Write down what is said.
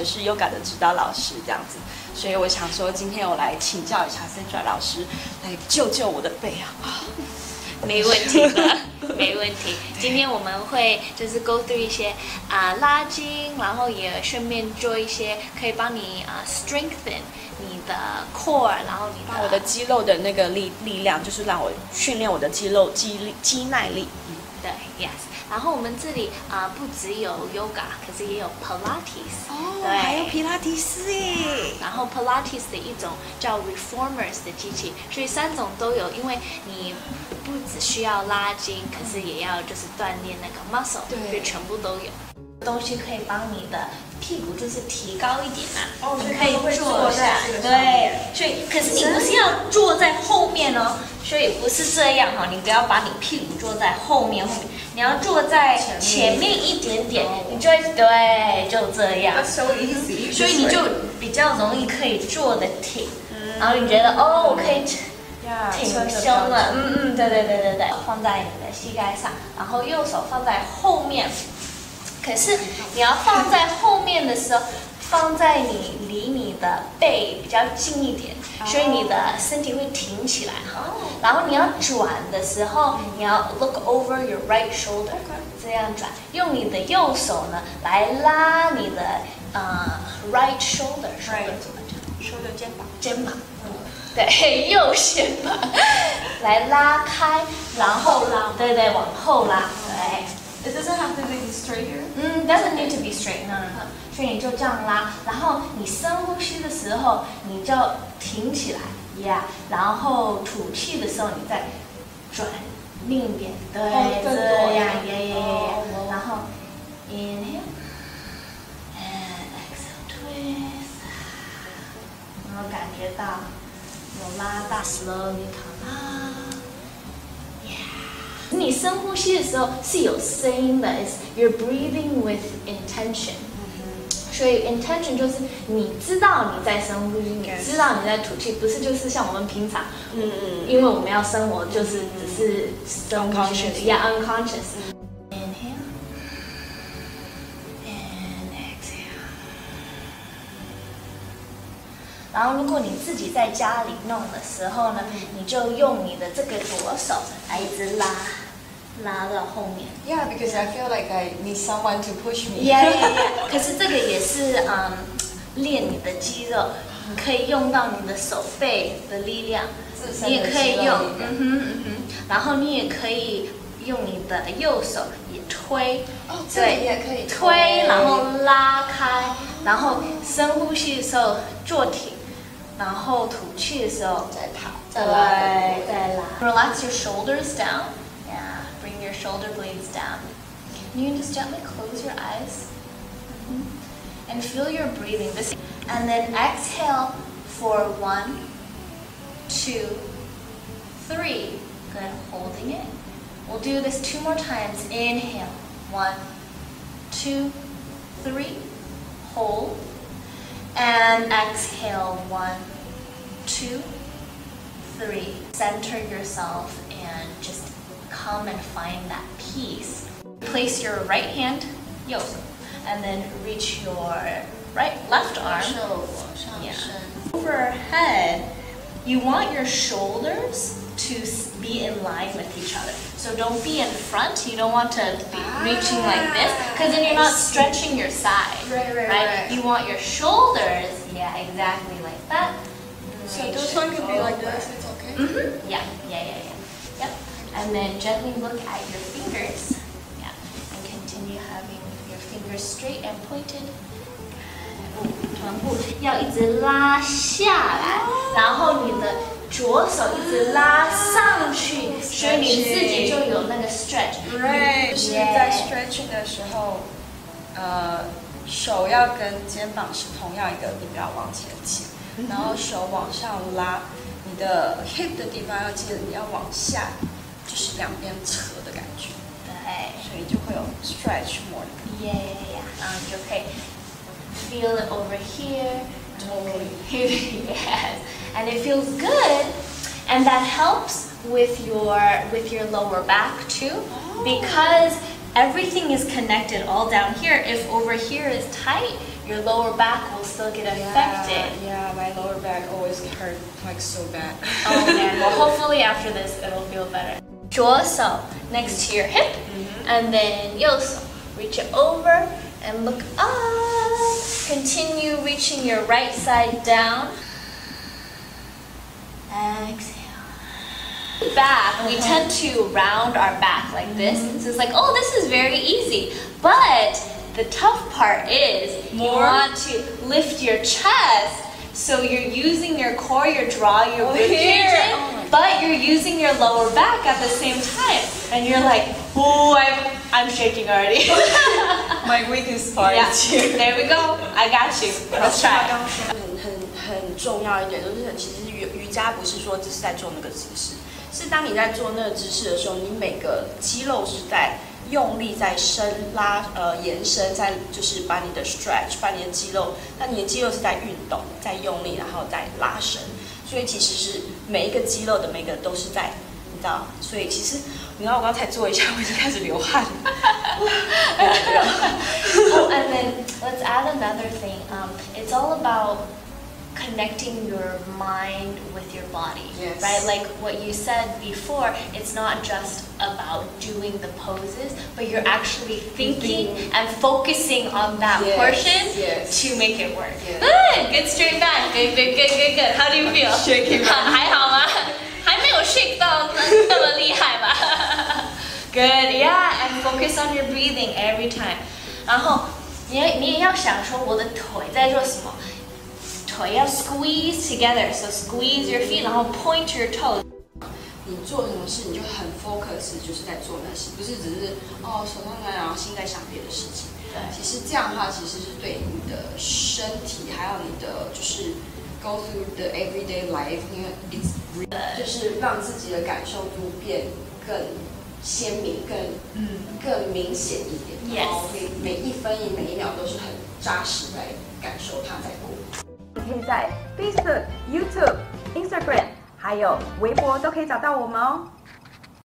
就是 Yoga 的指导老师这样子，所以我想说今天我来请教一下 Sandra 老师，来救救我的背啊！没问题的，没问题。今天我们会就是 go through 一些啊、呃、拉筋，然后也顺便做一些可以帮你啊、呃、strengthen 你的 core，然后你把我的肌肉的那个力力量，就是让我训练我的肌肉肌力肌耐力。嗯，对，yes。然后我们这里啊、呃、不只有 yoga，可是也有 pilates，哦，对，还有皮拉提斯耶。然后 pilates 的一种叫 reformers 的机器，所以三种都有，因为你不只需要拉筋，可是也要就是锻炼那个 muscle，对，所以全部都有。东西可以帮你的屁股就是提高一点嘛，哦，你可以坐下，对，所以可是你不是要坐在后面哦，所以不是这样哈，你不要把你屁股坐在后面后面，你要坐在前面一点点，你就会对，就这样，所以你就比较容易可以坐得挺，然后你觉得哦，我可以挺胸了，嗯嗯，对对对对对，放在你的膝盖上，然后右手放在后面。可是你要放在后面的时候，放在你离你的背比较近一点，所以你的身体会挺起来哈。然后你要转的时候，你要 look over your right shoulder，这样转，用你的右手呢来拉你的呃 right shoulder，shoulder 怎么讲？shoulder 肩膀，肩膀，嗯，对，右肩膀，来拉开，然后拉，对对，往后拉，对。It doesn't have to be straight here. 嗯，doesn't need to be straight. No, no, no. 所以你就这样拉，然后你深呼吸的时候，你就挺起来，yeah。然后吐气的时候，你再转另一边，对，哦、这样，yeah, yeah, yeah. 然后 inhale and exhale twist，然后感觉到有拉大，slowly come up。你深呼吸的时候是有声音的，is you're breathing with intention。所以 intention 就是你知道你在深呼吸，你知道你在吐气，不是就是像我们平常，嗯嗯，因为我们要生活，就是只是深呼吸，yeah unconscious。Inhale and exhale。然后如果你自己在家里弄的时候呢，你就用你的这个左手来一直拉。拉到后面。Yeah, because I feel like I need someone to push me. Yeah, yeah, yeah. 可是这个也是嗯，练你的肌肉，你可以用到你的手背的力量，你也可以用，嗯哼嗯哼，然后你也可以用你的右手也推，哦，对，也可以推，然后拉开，然后深呼吸的时候坐挺，然后吐气的时候再跑，再拉，再拉。Relax your shoulders down. Your shoulder blades down. You can just gently close your eyes mm -hmm. and feel your breathing. This, and then exhale for one, two, three. Good, holding it. We'll do this two more times. Inhale, one, two, three. Hold. And exhale, one, two, three. Center yourself come and find that peace. Place your right hand, yo, and then reach your right left arm. Yeah. Overhead, you want your shoulders to be in line with each other. So don't be in front. You don't want to be reaching like this because then you're not stretching your side. Right, right, right, right. You want your shoulders, yeah, exactly like that. So this one could be like this. It's okay. Mm-hmm. Yeah, yeah, yeah, yeah. Yep. And then gently look at your fingers. Yeah. And continue having your fingers straight and pointed. 臀部要一直拉下来，然后你的左手一直拉上去，所以你自己就有那个 stretch。对，就是在 stretching 的时候，呃，手要跟肩膀是同样一个目标往前倾，然后手往上拉，你的 hip 的地方要记得你要往下。 就是两边扯的感觉，对，所以就会有 stretch more。Yeah, yeah, yeah. 然后你就可以 feel it over here, totally. Yes, and it feels good, and that helps with your with your lower back too, because everything is connected all down here. If over here is tight, your lower back will still get affected. Yeah, yeah, my lower back always hurt like so bad. Oh man, well hopefully after this it'll feel better. jaw cell next to your hip, mm-hmm. and then yo. Reach it over and look up. Continue reaching your right side down. Exhale. Back, we uh-huh. tend to round our back like this. Mm-hmm. So it's like, oh, this is very easy. But the tough part is More? you want to lift your chest so you're using your core, your draw, your rib oh, but you're using your lower back at the same time. And you're like, oh, I'm, I'm shaking already. My weakest part yeah, is here. there we go. I got you. Let's 他 try. 刚刚说很很很重要一点，就是其实瑜瑜伽不是说只是在做那个姿势，是当你在做那个姿势的时候，你每个肌肉是在用力在伸拉呃延伸，在就是把你的 stretch，把你的肌肉，那你的肌肉是在运动，在用力，然后再拉伸，所以其实是每一个肌肉的每个都是在，你知道，所以其实你知道我刚才做一下，我已经开始流汗了。oh, and then let's add another thing. Um, it's all about connecting your mind with your body, Yes. right? Like what you said before, it's not just about doing the poses, but you're actually thinking Thinking. and focusing on that Yes, portion yes. to make it work. Yes. Good, good straight back. Good, good, good, good, good. How do you feel? shaking my- 还好吗？还没有 shake 到那那么厉害吧？Good, yeah, and focus on your breathing every time. 然后你也你也要想说我的腿在做什么， 腿要 squeeze together, so squeeze your feet，然后 point your toes. 你做什么事你就很 focus，就是在做那些，不是只是哦手上那然后心在想别的事情。对其实这样的话，其实是对你的身体，还有你的就是 go through the everyday life，因为 it's re- 就是让自己的感受度变更鲜明、更嗯更明显一点，Yes 然后每每一分一每一秒都是很扎实在感受它在过。可以在 Facebook、YouTube、Instagram 还有微博都可以找到我们哦。